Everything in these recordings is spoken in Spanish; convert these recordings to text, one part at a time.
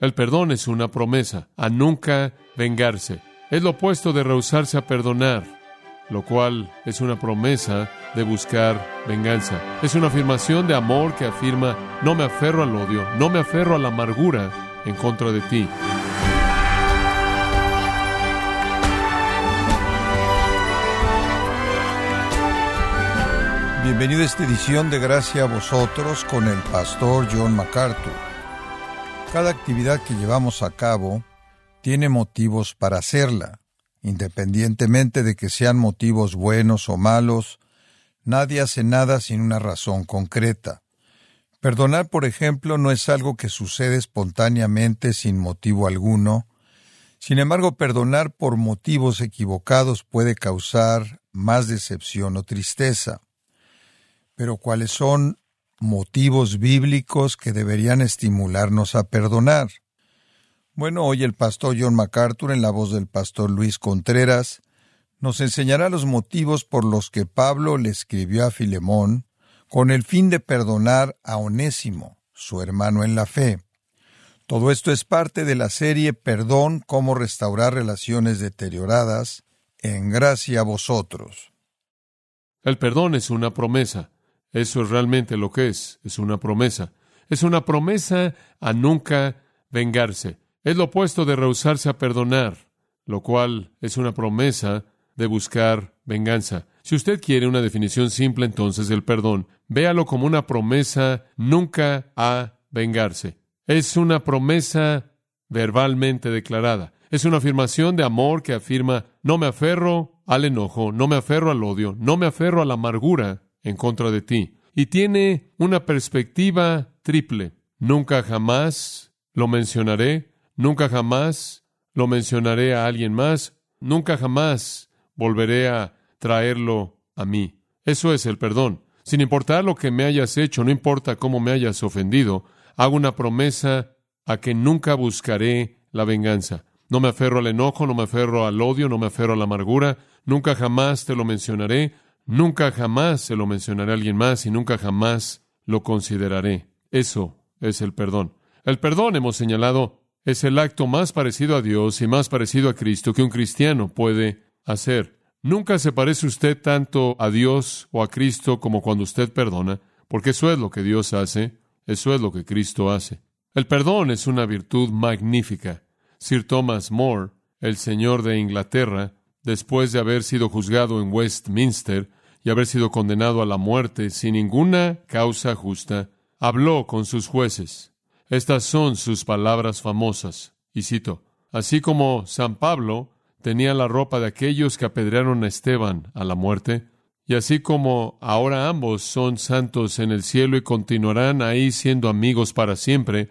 El perdón es una promesa a nunca vengarse. Es lo opuesto de rehusarse a perdonar, lo cual es una promesa de buscar venganza. Es una afirmación de amor que afirma, no me aferro al odio, no me aferro a la amargura en contra de ti. Bienvenido a esta edición de Gracia a vosotros con el pastor John MacArthur. Cada actividad que llevamos a cabo tiene motivos para hacerla. Independientemente de que sean motivos buenos o malos, nadie hace nada sin una razón concreta. Perdonar, por ejemplo, no es algo que sucede espontáneamente sin motivo alguno. Sin embargo, perdonar por motivos equivocados puede causar más decepción o tristeza. Pero ¿cuáles son motivos bíblicos que deberían estimularnos a perdonar. Bueno, hoy el pastor John MacArthur, en la voz del pastor Luis Contreras, nos enseñará los motivos por los que Pablo le escribió a Filemón con el fin de perdonar a Onésimo, su hermano en la fe. Todo esto es parte de la serie Perdón, cómo restaurar relaciones deterioradas, en gracia a vosotros. El perdón es una promesa. Eso es realmente lo que es, es una promesa. Es una promesa a nunca vengarse. Es lo opuesto de rehusarse a perdonar, lo cual es una promesa de buscar venganza. Si usted quiere una definición simple entonces del perdón, véalo como una promesa nunca a vengarse. Es una promesa verbalmente declarada. Es una afirmación de amor que afirma no me aferro al enojo, no me aferro al odio, no me aferro a la amargura, en contra de ti. Y tiene una perspectiva triple. Nunca jamás lo mencionaré, nunca jamás lo mencionaré a alguien más, nunca jamás volveré a traerlo a mí. Eso es el perdón. Sin importar lo que me hayas hecho, no importa cómo me hayas ofendido, hago una promesa a que nunca buscaré la venganza. No me aferro al enojo, no me aferro al odio, no me aferro a la amargura, nunca jamás te lo mencionaré, Nunca jamás se lo mencionaré a alguien más y nunca jamás lo consideraré. Eso es el perdón. El perdón, hemos señalado, es el acto más parecido a Dios y más parecido a Cristo que un cristiano puede hacer. Nunca se parece usted tanto a Dios o a Cristo como cuando usted perdona, porque eso es lo que Dios hace, eso es lo que Cristo hace. El perdón es una virtud magnífica. Sir Thomas More, el señor de Inglaterra, después de haber sido juzgado en Westminster, y haber sido condenado a la muerte sin ninguna causa justa, habló con sus jueces. Estas son sus palabras famosas. Y cito, así como San Pablo tenía la ropa de aquellos que apedrearon a Esteban a la muerte, y así como ahora ambos son santos en el cielo y continuarán ahí siendo amigos para siempre,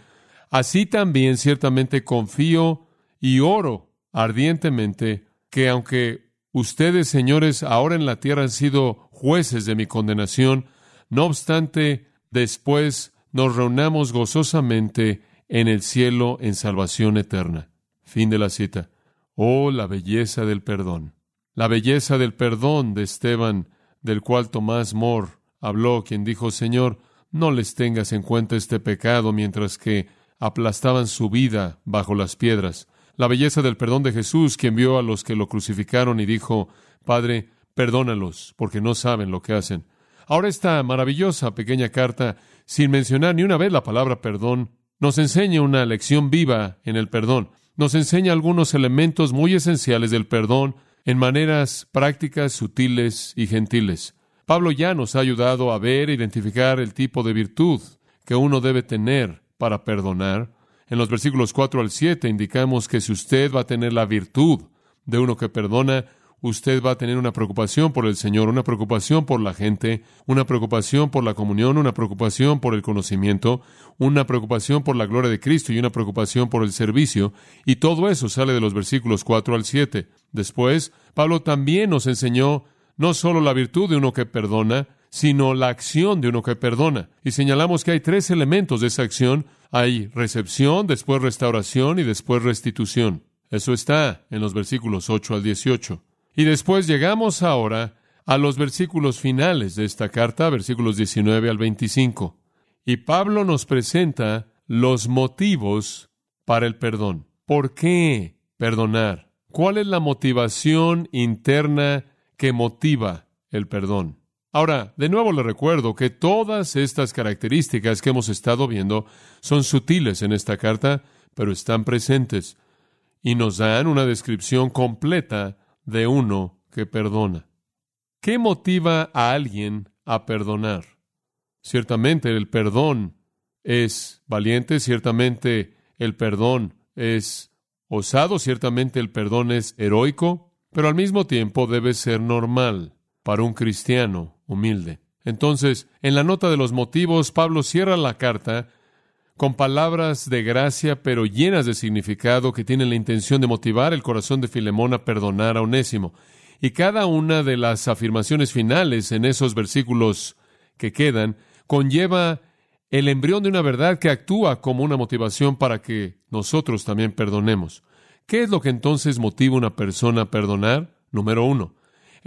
así también ciertamente confío y oro ardientemente que aunque Ustedes, señores, ahora en la tierra han sido jueces de mi condenación. No obstante, después nos reunamos gozosamente en el cielo en salvación eterna. Fin de la cita. Oh, la belleza del perdón. La belleza del perdón de Esteban, del cual Tomás More habló, quien dijo, Señor, no les tengas en cuenta este pecado mientras que aplastaban su vida bajo las piedras la belleza del perdón de Jesús, quien vio a los que lo crucificaron y dijo, Padre, perdónalos, porque no saben lo que hacen. Ahora esta maravillosa pequeña carta, sin mencionar ni una vez la palabra perdón, nos enseña una lección viva en el perdón. Nos enseña algunos elementos muy esenciales del perdón en maneras prácticas, sutiles y gentiles. Pablo ya nos ha ayudado a ver e identificar el tipo de virtud que uno debe tener para perdonar. En los versículos 4 al 7 indicamos que si usted va a tener la virtud de uno que perdona, usted va a tener una preocupación por el Señor, una preocupación por la gente, una preocupación por la comunión, una preocupación por el conocimiento, una preocupación por la gloria de Cristo y una preocupación por el servicio. Y todo eso sale de los versículos 4 al 7. Después, Pablo también nos enseñó no solo la virtud de uno que perdona, sino la acción de uno que perdona. Y señalamos que hay tres elementos de esa acción hay recepción, después restauración y después restitución. Eso está en los versículos 8 al 18. Y después llegamos ahora a los versículos finales de esta carta, versículos 19 al 25. Y Pablo nos presenta los motivos para el perdón. ¿Por qué perdonar? ¿Cuál es la motivación interna que motiva el perdón? Ahora, de nuevo le recuerdo que todas estas características que hemos estado viendo son sutiles en esta carta, pero están presentes y nos dan una descripción completa de uno que perdona. ¿Qué motiva a alguien a perdonar? Ciertamente el perdón es valiente, ciertamente el perdón es osado, ciertamente el perdón es heroico, pero al mismo tiempo debe ser normal para un cristiano humilde. Entonces, en la nota de los motivos, Pablo cierra la carta con palabras de gracia, pero llenas de significado, que tienen la intención de motivar el corazón de Filemón a perdonar a Onésimo. Y cada una de las afirmaciones finales en esos versículos que quedan conlleva el embrión de una verdad que actúa como una motivación para que nosotros también perdonemos. ¿Qué es lo que entonces motiva a una persona a perdonar? Número uno,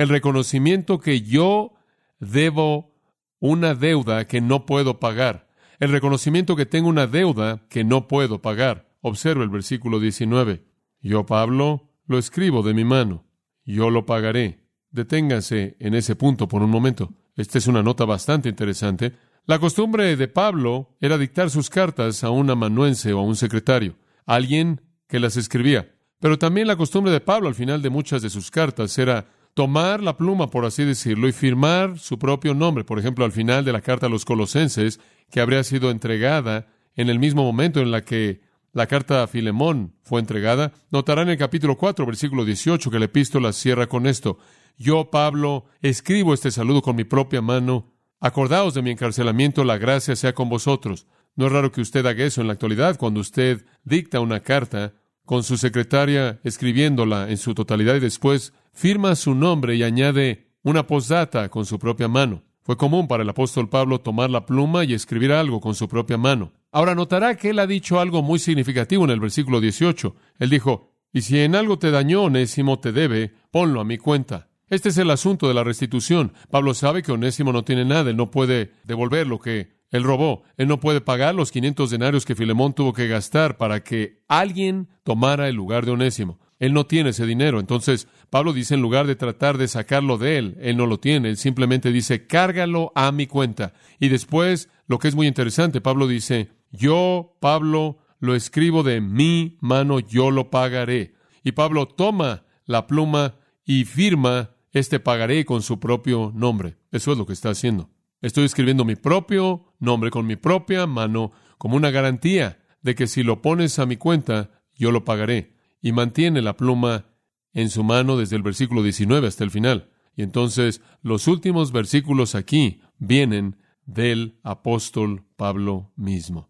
el reconocimiento que yo debo una deuda que no puedo pagar. El reconocimiento que tengo una deuda que no puedo pagar. Observa el versículo 19. Yo, Pablo, lo escribo de mi mano. Yo lo pagaré. Deténgase en ese punto por un momento. Esta es una nota bastante interesante. La costumbre de Pablo era dictar sus cartas a un amanuense o a un secretario, alguien que las escribía. Pero también la costumbre de Pablo al final de muchas de sus cartas era tomar la pluma, por así decirlo, y firmar su propio nombre. Por ejemplo, al final de la carta a los colosenses, que habría sido entregada en el mismo momento en la que la carta a Filemón fue entregada, notarán en el capítulo 4, versículo 18, que la epístola cierra con esto. Yo, Pablo, escribo este saludo con mi propia mano Acordaos de mi encarcelamiento, la gracia sea con vosotros. No es raro que usted haga eso en la actualidad cuando usted dicta una carta con su secretaria escribiéndola en su totalidad y después firma su nombre y añade una postdata con su propia mano. Fue común para el apóstol Pablo tomar la pluma y escribir algo con su propia mano. Ahora notará que él ha dicho algo muy significativo en el versículo 18. Él dijo, y si en algo te dañó, Onésimo te debe, ponlo a mi cuenta. Este es el asunto de la restitución. Pablo sabe que Onésimo no tiene nada, él no puede devolver lo que él robó, él no puede pagar los 500 denarios que Filemón tuvo que gastar para que alguien tomara el lugar de Onésimo. Él no tiene ese dinero. Entonces, Pablo dice, en lugar de tratar de sacarlo de él, él no lo tiene. Él simplemente dice, cárgalo a mi cuenta. Y después, lo que es muy interesante, Pablo dice, yo, Pablo, lo escribo de mi mano, yo lo pagaré. Y Pablo toma la pluma y firma este pagaré con su propio nombre. Eso es lo que está haciendo. Estoy escribiendo mi propio nombre con mi propia mano como una garantía de que si lo pones a mi cuenta, yo lo pagaré. Y mantiene la pluma en su mano desde el versículo 19 hasta el final. Y entonces los últimos versículos aquí vienen del apóstol Pablo mismo.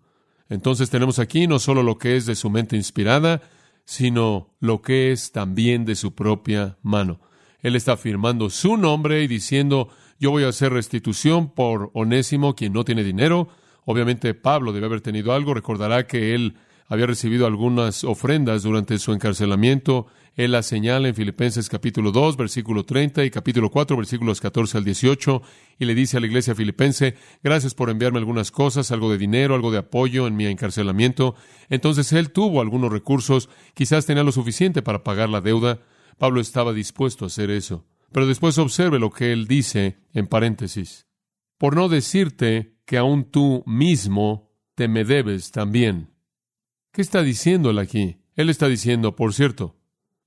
Entonces tenemos aquí no solo lo que es de su mente inspirada, sino lo que es también de su propia mano. Él está firmando su nombre y diciendo, yo voy a hacer restitución por Onésimo, quien no tiene dinero. Obviamente Pablo debe haber tenido algo. Recordará que él había recibido algunas ofrendas durante su encarcelamiento. Él la señala en Filipenses capítulo 2, versículo 30 y capítulo 4, versículos 14 al 18, y le dice a la iglesia filipense, gracias por enviarme algunas cosas, algo de dinero, algo de apoyo en mi encarcelamiento. Entonces él tuvo algunos recursos, quizás tenía lo suficiente para pagar la deuda. Pablo estaba dispuesto a hacer eso. Pero después observe lo que él dice en paréntesis. Por no decirte que aún tú mismo te me debes también. ¿Qué está diciendo él aquí? Él está diciendo, por cierto,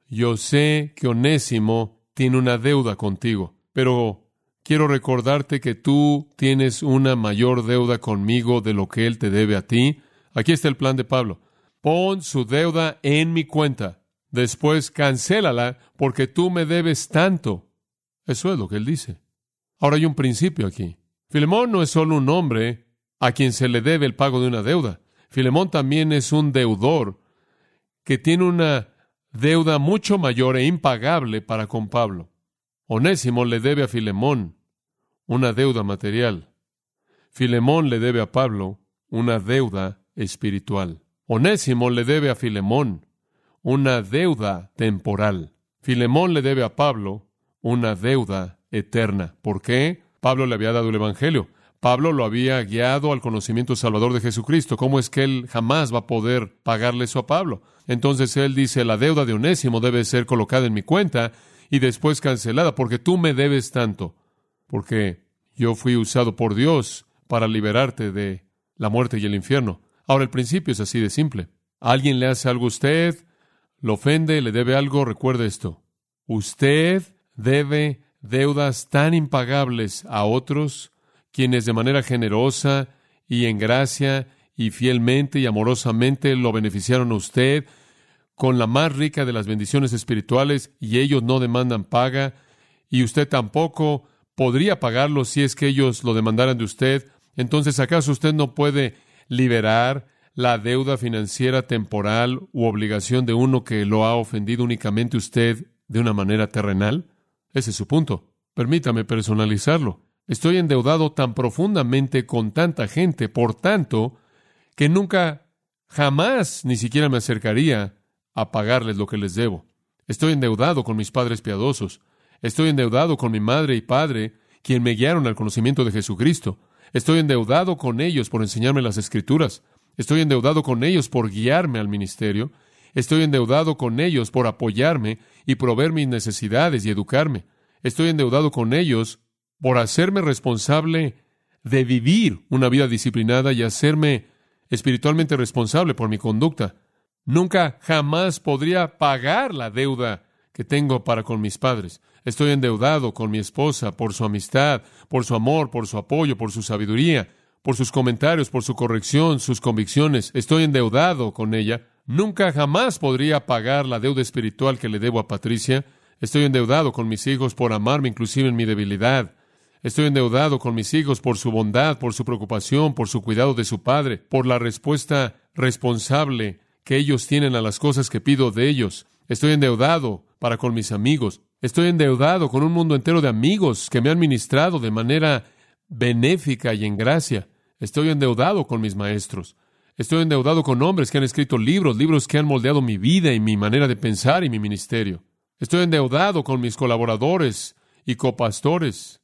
yo sé que Onésimo tiene una deuda contigo, pero quiero recordarte que tú tienes una mayor deuda conmigo de lo que él te debe a ti. Aquí está el plan de Pablo. Pon su deuda en mi cuenta. Después cancélala porque tú me debes tanto. Eso es lo que él dice. Ahora hay un principio aquí. Filemón no es solo un hombre a quien se le debe el pago de una deuda. Filemón también es un deudor que tiene una deuda mucho mayor e impagable para con Pablo. Onésimo le debe a Filemón una deuda material. Filemón le debe a Pablo una deuda espiritual. Onésimo le debe a Filemón una deuda temporal. Filemón le debe a Pablo una deuda eterna. ¿Por qué? Pablo le había dado el Evangelio. Pablo lo había guiado al conocimiento salvador de Jesucristo. ¿Cómo es que él jamás va a poder pagarle eso a Pablo? Entonces él dice, la deuda de Onésimo debe ser colocada en mi cuenta y después cancelada, porque tú me debes tanto, porque yo fui usado por Dios para liberarte de la muerte y el infierno. Ahora el principio es así de simple. Alguien le hace algo a usted, lo ofende, le debe algo, recuerde esto. Usted debe deudas tan impagables a otros, quienes de manera generosa y en gracia y fielmente y amorosamente lo beneficiaron a usted con la más rica de las bendiciones espirituales y ellos no demandan paga y usted tampoco podría pagarlo si es que ellos lo demandaran de usted. Entonces, ¿acaso usted no puede liberar la deuda financiera temporal u obligación de uno que lo ha ofendido únicamente usted de una manera terrenal? Ese es su punto. Permítame personalizarlo. Estoy endeudado tan profundamente con tanta gente, por tanto, que nunca, jamás, ni siquiera me acercaría a pagarles lo que les debo. Estoy endeudado con mis padres piadosos. Estoy endeudado con mi madre y padre, quien me guiaron al conocimiento de Jesucristo. Estoy endeudado con ellos por enseñarme las Escrituras. Estoy endeudado con ellos por guiarme al ministerio. Estoy endeudado con ellos por apoyarme y proveer mis necesidades y educarme. Estoy endeudado con ellos por hacerme responsable de vivir una vida disciplinada y hacerme espiritualmente responsable por mi conducta. Nunca jamás podría pagar la deuda que tengo para con mis padres. Estoy endeudado con mi esposa por su amistad, por su amor, por su apoyo, por su sabiduría, por sus comentarios, por su corrección, sus convicciones. Estoy endeudado con ella. Nunca jamás podría pagar la deuda espiritual que le debo a Patricia. Estoy endeudado con mis hijos por amarme inclusive en mi debilidad. Estoy endeudado con mis hijos por su bondad, por su preocupación, por su cuidado de su padre, por la respuesta responsable que ellos tienen a las cosas que pido de ellos. Estoy endeudado para con mis amigos. Estoy endeudado con un mundo entero de amigos que me han ministrado de manera benéfica y en gracia. Estoy endeudado con mis maestros. Estoy endeudado con hombres que han escrito libros, libros que han moldeado mi vida y mi manera de pensar y mi ministerio. Estoy endeudado con mis colaboradores y copastores.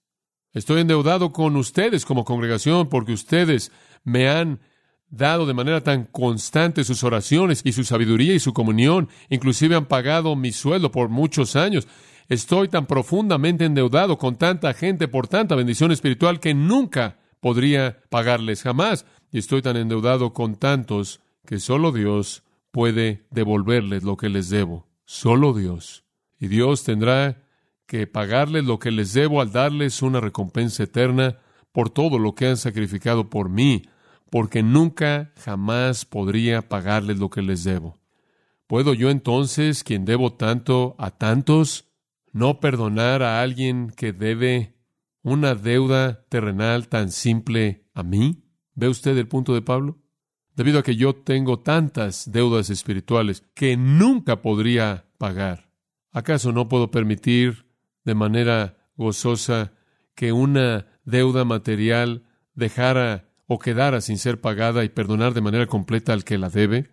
Estoy endeudado con ustedes como congregación porque ustedes me han dado de manera tan constante sus oraciones y su sabiduría y su comunión. Inclusive han pagado mi sueldo por muchos años. Estoy tan profundamente endeudado con tanta gente por tanta bendición espiritual que nunca podría pagarles jamás. Y estoy tan endeudado con tantos que solo Dios puede devolverles lo que les debo. Solo Dios. Y Dios tendrá que pagarles lo que les debo al darles una recompensa eterna por todo lo que han sacrificado por mí, porque nunca jamás podría pagarles lo que les debo. ¿Puedo yo entonces, quien debo tanto a tantos, no perdonar a alguien que debe una deuda terrenal tan simple a mí? ¿Ve usted el punto de Pablo? Debido a que yo tengo tantas deudas espirituales que nunca podría pagar. ¿Acaso no puedo permitir de manera gozosa que una deuda material dejara o quedara sin ser pagada y perdonar de manera completa al que la debe?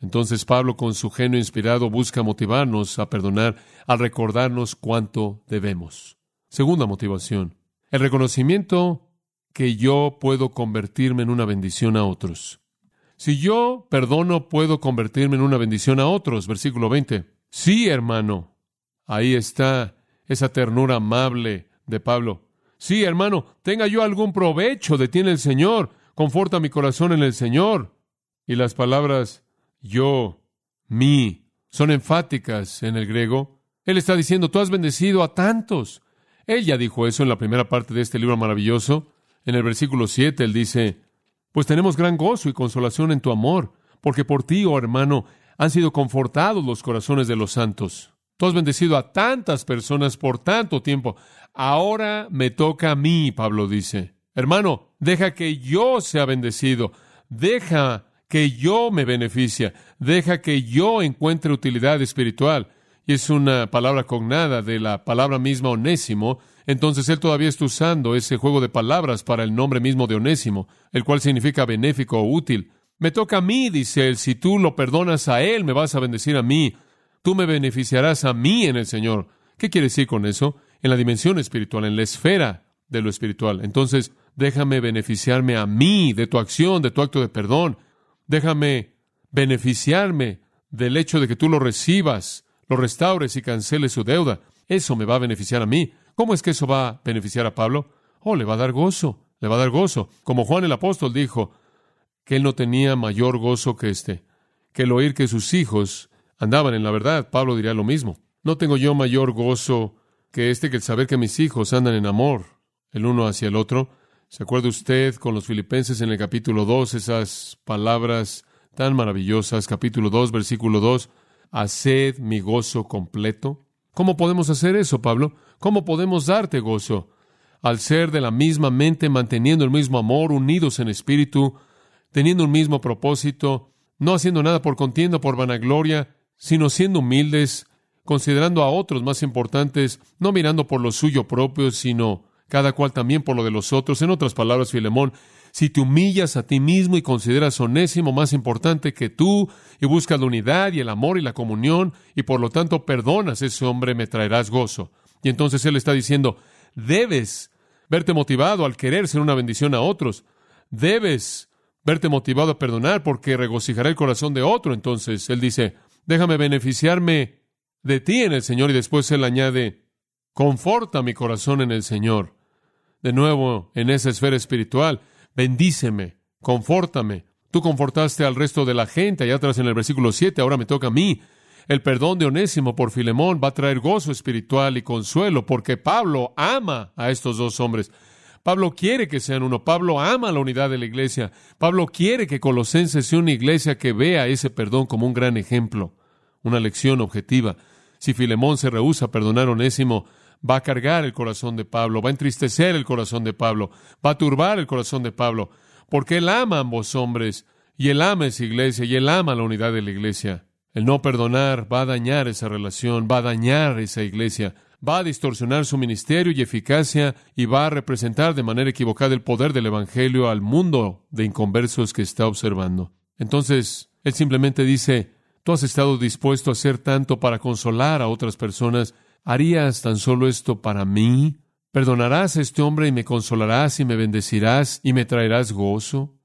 Entonces Pablo, con su genio inspirado, busca motivarnos a perdonar al recordarnos cuánto debemos. Segunda motivación, el reconocimiento que yo puedo convertirme en una bendición a otros. Si yo perdono, puedo convertirme en una bendición a otros. Versículo 20. Sí, hermano, Ahí está esa ternura amable de Pablo. Sí, hermano, tenga yo algún provecho de ti en el Señor. Conforta mi corazón en el Señor. Y las palabras yo, mí, son enfáticas en el griego. Él está diciendo, tú has bendecido a tantos. Él ya dijo eso en la primera parte de este libro maravilloso. En el versículo 7 él dice, pues tenemos gran gozo y consolación en tu amor, porque por ti, oh hermano, han sido confortados los corazones de los santos. Tú has bendecido a tantas personas por tanto tiempo. Ahora me toca a mí, Pablo dice. Hermano, deja que yo sea bendecido. Deja que yo me beneficie. Deja que yo encuentre utilidad espiritual. Y es una palabra cognada de la palabra misma onésimo. Entonces él todavía está usando ese juego de palabras para el nombre mismo de onésimo, el cual significa benéfico o útil. Me toca a mí, dice él, si tú lo perdonas a él, me vas a bendecir a mí tú me beneficiarás a mí en el Señor. ¿Qué quiere decir con eso? En la dimensión espiritual, en la esfera de lo espiritual. Entonces, Déjame beneficiarme a mí de tu acción, de tu acto de perdón. Déjame beneficiarme del hecho de que tú lo recibas, lo restaures y canceles su deuda. Eso me va a beneficiar a mí. ¿Cómo es que eso va a beneficiar a Pablo? Oh, le va a dar gozo, le va a dar gozo. Como Juan el apóstol dijo que él no tenía mayor gozo que este, que el oír que sus hijos andaban en la verdad. Pablo diría lo mismo. No tengo yo mayor gozo que este, que el saber que mis hijos andan en amor el uno hacia el otro. ¿Se acuerda usted con los filipenses en el capítulo 2, esas palabras tan maravillosas, capítulo 2, versículo 2, haced mi gozo completo? ¿Cómo podemos hacer eso, Pablo? ¿Cómo podemos darte gozo? Al ser de la misma mente, manteniendo el mismo amor, unidos en espíritu, teniendo un mismo propósito, no haciendo nada por contienda, por vanagloria, sino siendo humildes, considerando a otros más importantes, no mirando por lo suyo propio, sino cada cual también por lo de los otros. En otras palabras, Filemón, si te humillas a ti mismo y consideras onésimo más importante que tú, y buscas la unidad y el amor y la comunión, y por lo tanto perdonas a ese hombre, me traerás gozo. Y entonces él está diciendo, debes verte motivado al querer ser una bendición a otros. Debes verte motivado a perdonar porque regocijará el corazón de otro. Entonces él dice, déjame beneficiarme de ti en el Señor. Y después él añade, conforta mi corazón en el Señor. De nuevo, en esa esfera espiritual, bendíceme, confórtame. Tú confortaste al resto de la gente allá atrás en el versículo 7, ahora me toca a mí. El perdón de Onésimo por Filemón va a traer gozo espiritual y consuelo, porque Pablo ama a estos dos hombres. Pablo quiere que sean uno. Pablo ama la unidad de la iglesia. Pablo quiere que Colosenses sea una iglesia que vea ese perdón como un gran ejemplo, una lección objetiva. Si Filemón se rehúsa a perdonar a Onésimo, va a cargar el corazón de Pablo, va a entristecer el corazón de Pablo, va a turbar el corazón de Pablo, porque él ama a ambos hombres, y él ama esa iglesia, y él ama la unidad de la iglesia. El no perdonar va a dañar esa relación, va a dañar esa iglesia, va a distorsionar su ministerio y eficacia y va a representar de manera equivocada el poder del Evangelio al mundo de inconversos que está observando. Entonces, él simplemente dice, tú has estado dispuesto a hacer tanto para consolar a otras personas ¿Harías tan solo esto para mí? ¿Perdonarás a este hombre y me consolarás y me bendecirás y me traerás gozo?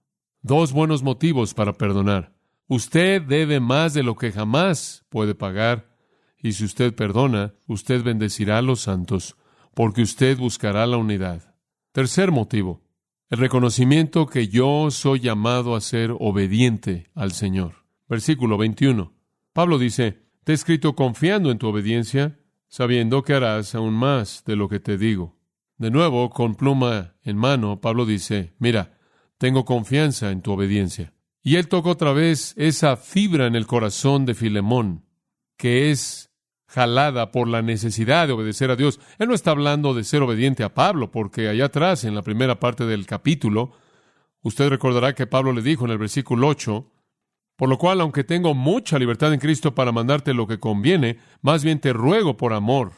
Dos buenos motivos para perdonar. Usted debe más de lo que jamás puede pagar, y si usted perdona, usted bendecirá a los santos, porque usted buscará la unidad. Tercer motivo, el reconocimiento que yo soy llamado a ser obediente al Señor. Versículo 21. Pablo dice, te he escrito confiando en tu obediencia, sabiendo que harás aún más de lo que te digo. De nuevo, con pluma en mano, Pablo dice, mira, tengo confianza en tu obediencia. Y él toca otra vez esa fibra en el corazón de Filemón, que es jalada por la necesidad de obedecer a Dios. Él no está hablando de ser obediente a Pablo, porque allá atrás, en la primera parte del capítulo, usted recordará que Pablo le dijo en el versículo 8, por lo cual, aunque tengo mucha libertad en Cristo para mandarte lo que conviene, más bien te ruego por amor.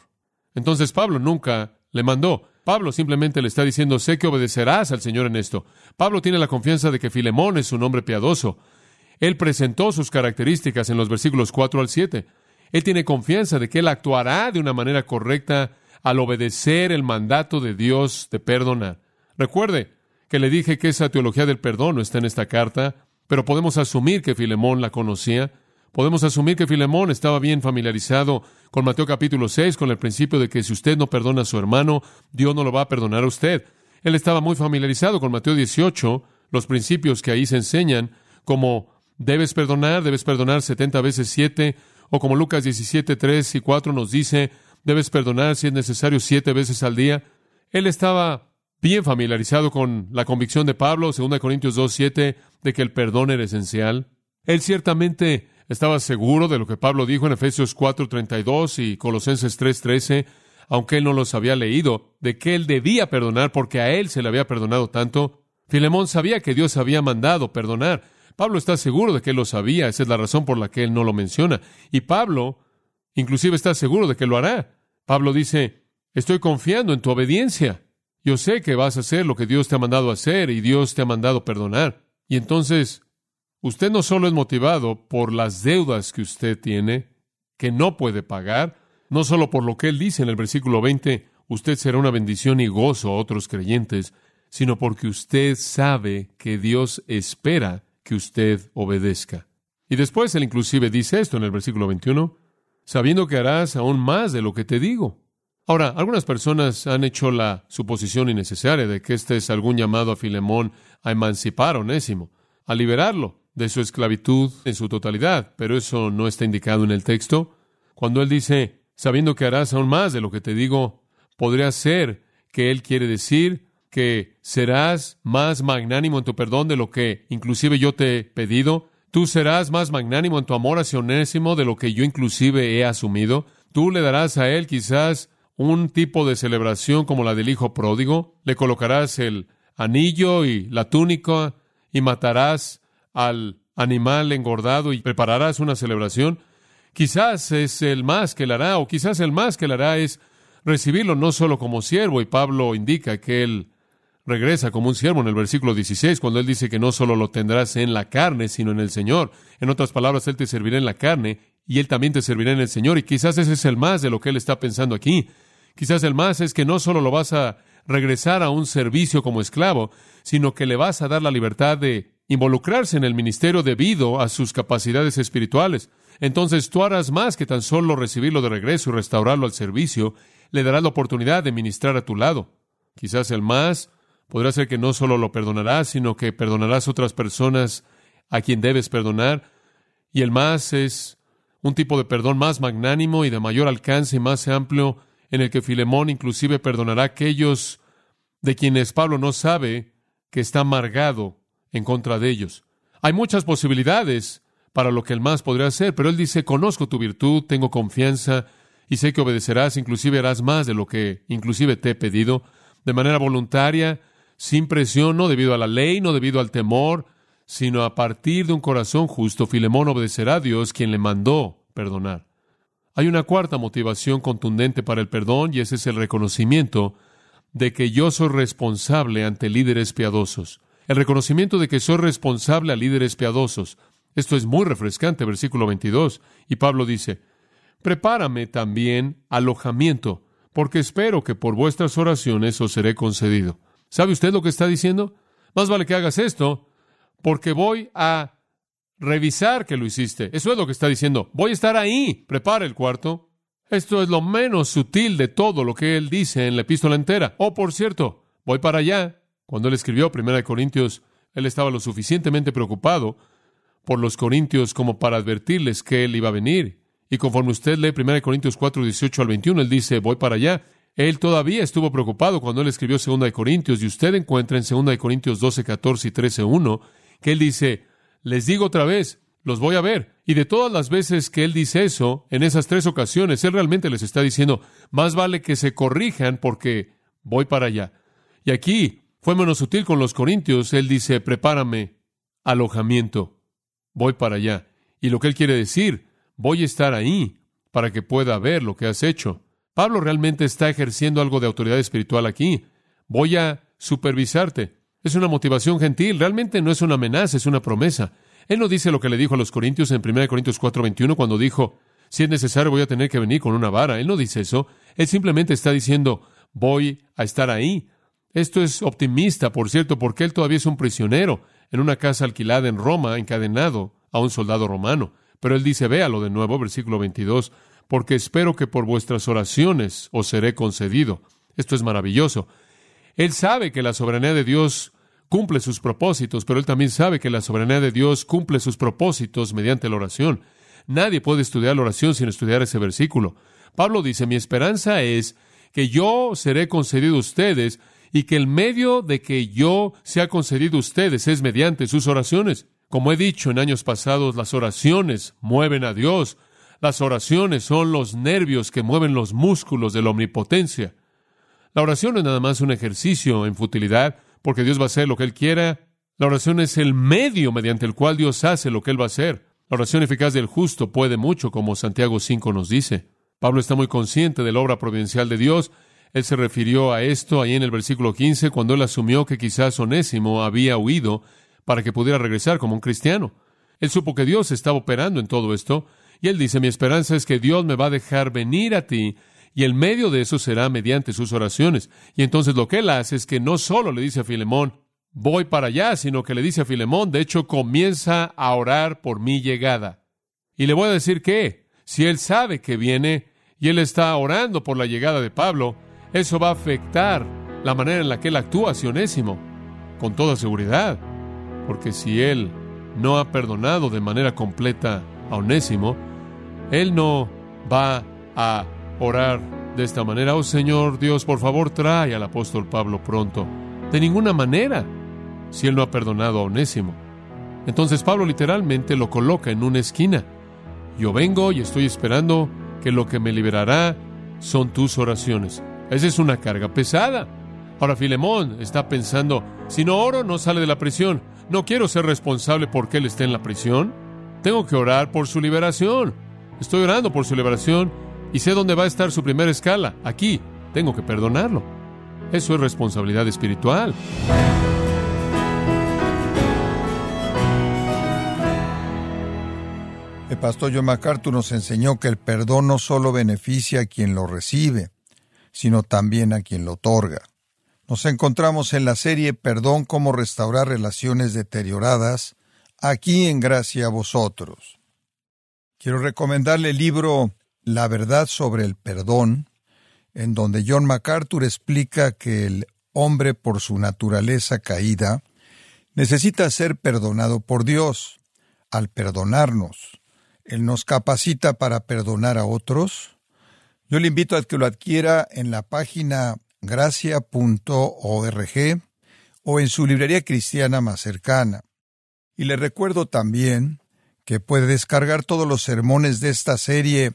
Entonces Pablo nunca le mandó. Pablo simplemente le está diciendo, sé que obedecerás al Señor en esto. Pablo tiene la confianza de que Filemón es un hombre piadoso. Él presentó sus características en los versículos 4 al 7. Él tiene confianza de que él actuará de una manera correcta al obedecer el mandato de Dios de perdonar. Recuerde que le dije que esa teología del perdón no está en esta carta, pero podemos asumir que Filemón la conocía. Podemos asumir que Filemón estaba bien familiarizado con Mateo capítulo 6, con el principio de que si usted no perdona a su hermano, Dios no lo va a perdonar a usted. Él estaba muy familiarizado con Mateo 18, los principios que ahí se enseñan, como debes perdonar, debes perdonar 70 veces 7, o como Lucas 17, 3 y 4 nos dice, debes perdonar si es necesario siete veces al día. Él estaba bien familiarizado con la convicción de Pablo, 2 Corintios 2, 7, de que el perdón era esencial. Él ciertamente estaba seguro de lo que Pablo dijo en Efesios 4, 32 y Colosenses 3, 13, aunque él no los había leído, de que él debía perdonar porque a él se le había perdonado tanto. Filemón sabía que Dios había mandado perdonar. Pablo está seguro de que él lo sabía, esa es la razón por la que él no lo menciona. Y Pablo inclusive está seguro de que lo hará. Pablo dice, estoy confiando en tu obediencia. Yo sé que vas a hacer lo que Dios te ha mandado hacer y Dios te ha mandado perdonar. Y entonces, usted no solo es motivado por las deudas que usted tiene, que no puede pagar, no solo por lo que él dice en el versículo 20, usted será una bendición y gozo a otros creyentes. sino porque usted sabe que Dios espera que usted obedezca. Y después él inclusive dice esto en el versículo 21, sabiendo que harás aún más de lo que te digo. Ahora, algunas personas han hecho la suposición innecesaria de que este es algún llamado a Filemón a emancipar a Onésimo, a liberarlo de su esclavitud en su totalidad, pero eso no está indicado en el texto. Cuando él dice, sabiendo que harás aún más de lo que te digo, podría ser que él quiere decir que serás más magnánimo en tu perdón de lo que inclusive yo te he pedido, Tú serás más magnánimo en tu amor hacia Onésimo de lo que yo inclusive he asumido. Tú le darás a él quizás un tipo de celebración como la del hijo pródigo. Le colocarás el anillo y la túnica y matarás al animal engordado y prepararás una celebración. Quizás es el más que le hará, o quizás el más que le hará es recibirlo no solo como siervo, y Pablo indica que él regresa como un siervo en el versículo 16, cuando él dice que no solo lo tendrás en la carne, sino en el Señor. En otras palabras, él te servirá en la carne y él también te servirá en el Señor. Y quizás ese es el más de lo que él está pensando aquí. Quizás el más es que no solo lo vas a regresar a un servicio como esclavo, sino que le vas a dar la libertad de involucrarse en el ministerio debido a sus capacidades espirituales. Entonces tú harás más que tan solo recibirlo de regreso y restaurarlo al servicio, le darás la oportunidad de ministrar a tu lado. Quizás el más Podrá ser que no solo lo perdonarás, sino que perdonarás a otras personas a quien debes perdonar. Y el más es un tipo de perdón más magnánimo y de mayor alcance y más amplio, en el que Filemón inclusive perdonará a aquellos de quienes Pablo no sabe que está amargado en contra de ellos. Hay muchas posibilidades para lo que el más podría hacer, pero él dice, conozco tu virtud, tengo confianza y sé que obedecerás, inclusive harás más de lo que inclusive te he pedido, de manera voluntaria, sin presión, no debido a la ley, no debido al temor, sino a partir de un corazón justo, Filemón obedecerá a Dios quien le mandó perdonar. Hay una cuarta motivación contundente para el perdón y ese es el reconocimiento de que yo soy responsable ante líderes piadosos. El reconocimiento de que soy responsable a líderes piadosos. Esto es muy refrescante, versículo 22. Y Pablo dice, prepárame también alojamiento, porque espero que por vuestras oraciones os seré concedido. ¿Sabe usted lo que está diciendo? Más vale que hagas esto, porque voy a revisar que lo hiciste. Eso es lo que está diciendo. Voy a estar ahí. Prepara el cuarto. Esto es lo menos sutil de todo lo que él dice en la epístola entera. Oh, por cierto, voy para allá. Cuando él escribió Primera Corintios, él estaba lo suficientemente preocupado por los corintios como para advertirles que él iba a venir. Y conforme usted lee Primera de Corintios 4, 18 al 21, él dice, voy para allá. Él todavía estuvo preocupado cuando él escribió Segunda de Corintios, y usted encuentra en Segunda de Corintios 12, 14 y 13, 1, que él dice, les digo otra vez, los voy a ver. Y de todas las veces que él dice eso, en esas tres ocasiones, él realmente les está diciendo, más vale que se corrijan porque voy para allá. Y aquí fue menos sutil con los corintios, él dice, prepárame alojamiento, voy para allá. Y lo que él quiere decir, voy a estar ahí para que pueda ver lo que has hecho. Pablo realmente está ejerciendo algo de autoridad espiritual aquí. Voy a supervisarte. Es una motivación gentil, realmente no es una amenaza, es una promesa. Él no dice lo que le dijo a los corintios en 1 Corintios 4:21 cuando dijo, si es necesario voy a tener que venir con una vara. Él no dice eso. Él simplemente está diciendo, voy a estar ahí. Esto es optimista, por cierto, porque él todavía es un prisionero en una casa alquilada en Roma, encadenado a un soldado romano. Pero él dice, véalo de nuevo, versículo 22, porque espero que por vuestras oraciones os seré concedido. Esto es maravilloso. Él sabe que la soberanía de Dios cumple sus propósitos, pero él también sabe que la soberanía de Dios cumple sus propósitos mediante la oración. Nadie puede estudiar la oración sin estudiar ese versículo. Pablo dice, mi esperanza es que yo seré concedido a ustedes y que el medio de que yo sea concedido a ustedes es mediante sus oraciones. Como he dicho en años pasados, las oraciones mueven a Dios, las oraciones son los nervios que mueven los músculos de la omnipotencia. La oración no es nada más un ejercicio en futilidad, porque Dios va a hacer lo que Él quiera. La oración es el medio mediante el cual Dios hace lo que Él va a hacer. La oración eficaz del justo puede mucho, como Santiago 5 nos dice. Pablo está muy consciente de la obra providencial de Dios. Él se refirió a esto ahí en el versículo 15, cuando él asumió que quizás Onésimo había huido para que pudiera regresar como un cristiano. Él supo que Dios estaba operando en todo esto, y él dice, mi esperanza es que Dios me va a dejar venir a ti Y el medio de eso será mediante sus oraciones. Y entonces lo que él hace es que no solo le dice a Filemón, voy para allá, sino que le dice a Filemón, de hecho, comienza a orar por mi llegada. Y le voy a decir que, si él sabe que viene y él está orando por la llegada de Pablo, eso va a afectar la manera en la que él actúa hacia Onésimo, con toda seguridad. Porque si él no ha perdonado de manera completa a Onésimo, él no va a orar de esta manera, oh Señor Dios, por favor trae al apóstol Pablo pronto. De ninguna manera si él no ha perdonado a Onésimo. Entonces Pablo literalmente lo coloca en una esquina. Yo vengo y estoy esperando que lo que me liberará son tus oraciones. Esa es una carga pesada. Ahora Filemón está pensando, si no oro no sale de la prisión. No quiero ser responsable porque él esté en la prisión. Tengo que orar por su liberación. Estoy orando por su liberación y sé dónde va a estar su primera escala. Aquí. Tengo que perdonarlo. Eso es responsabilidad espiritual. El pastor John MacArthur nos enseñó que el perdón no solo beneficia a quien lo recibe, sino también a quien lo otorga. Nos encontramos en la serie Perdón cómo restaurar relaciones deterioradas, aquí en Gracia a vosotros. Quiero recomendarle el libro La verdad sobre el perdón, en donde John MacArthur explica que el hombre por su naturaleza caída necesita ser perdonado por Dios. Al perdonarnos, él nos capacita para perdonar a otros. Yo le invito a que lo adquiera en la página gracia.org o en su librería cristiana más cercana. Y le recuerdo también que puede descargar todos los sermones de esta serie